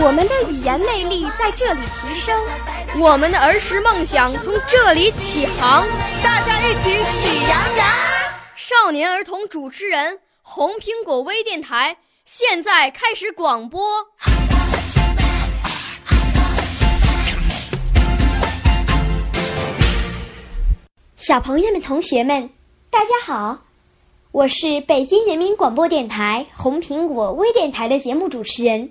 我们的语言魅力在这里提升，我们的儿时梦想从这里起航。大家一起喜羊羊。少年儿童主持人，红苹果微电台现在开始广播。小朋友们、同学们，大家好，我是北京人民广播电台红苹果微电台的节目主持人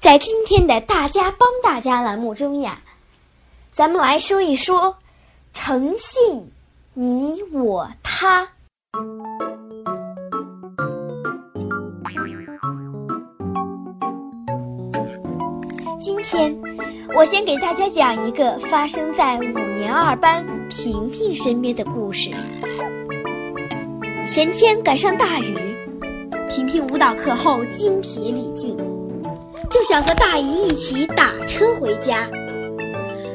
在今天的“大家帮大家”栏目中呀，咱们来说一说诚信，你我他。今天我先给大家讲一个发生在五年二班平平身边的故事。前天赶上大雨，平平舞蹈课后筋疲力尽，就想和大姨一起打车回家，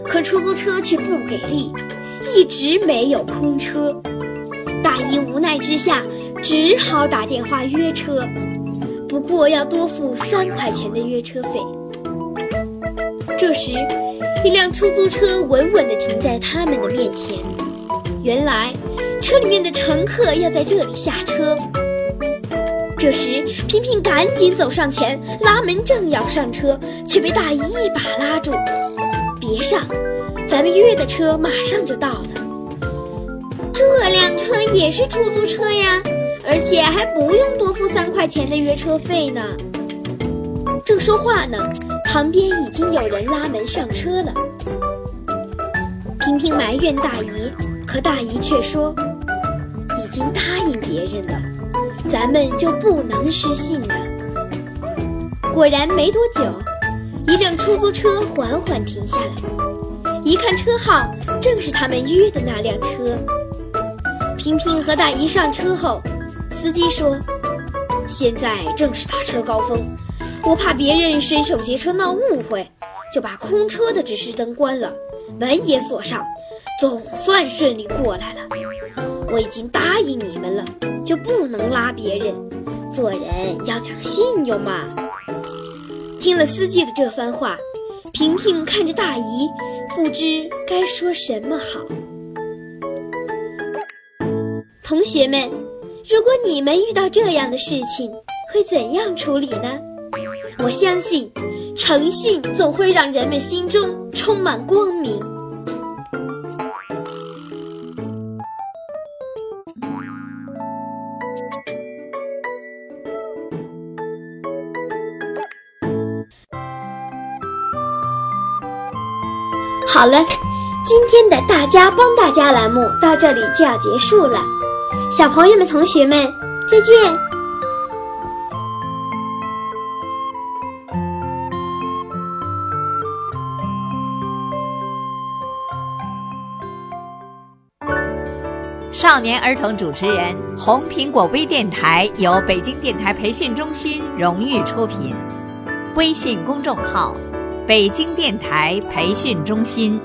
可出租车却不给力，一直没有空车。大姨无奈之下，只好打电话约车，不过要多付三块钱的约车费。这时，一辆出租车稳稳地停在他们的面前。原来，车里面的乘客要在这里下车。这时，萍萍赶紧走上前拉门，正要上车，却被大姨一把拉住：“别上，咱们约的车马上就到了。这辆车也是出租车呀，而且还不用多付三块钱的约车费呢。”正说话呢。旁边已经有人拉门上车了，萍萍埋怨大姨，可大姨却说：“已经答应别人了，咱们就不能失信了。”果然没多久，一辆出租车缓缓停下来，一看车号，正是他们约的那辆车。萍萍和大姨上车后，司机说：“现在正是打车高峰。”我怕别人伸手劫车闹误会，就把空车的指示灯关了，门也锁上，总算顺利过来了。我已经答应你们了，就不能拉别人。做人要讲信用嘛。听了司机的这番话，萍萍看着大姨，不知该说什么好。同学们，如果你们遇到这样的事情，会怎样处理呢？我相信，诚信总会让人们心中充满光明。好了，今天的大家帮大家栏目到这里就要结束了，小朋友们、同学们，再见。少年儿童主持人，红苹果微电台由北京电台培训中心荣誉出品，微信公众号：北京电台培训中心。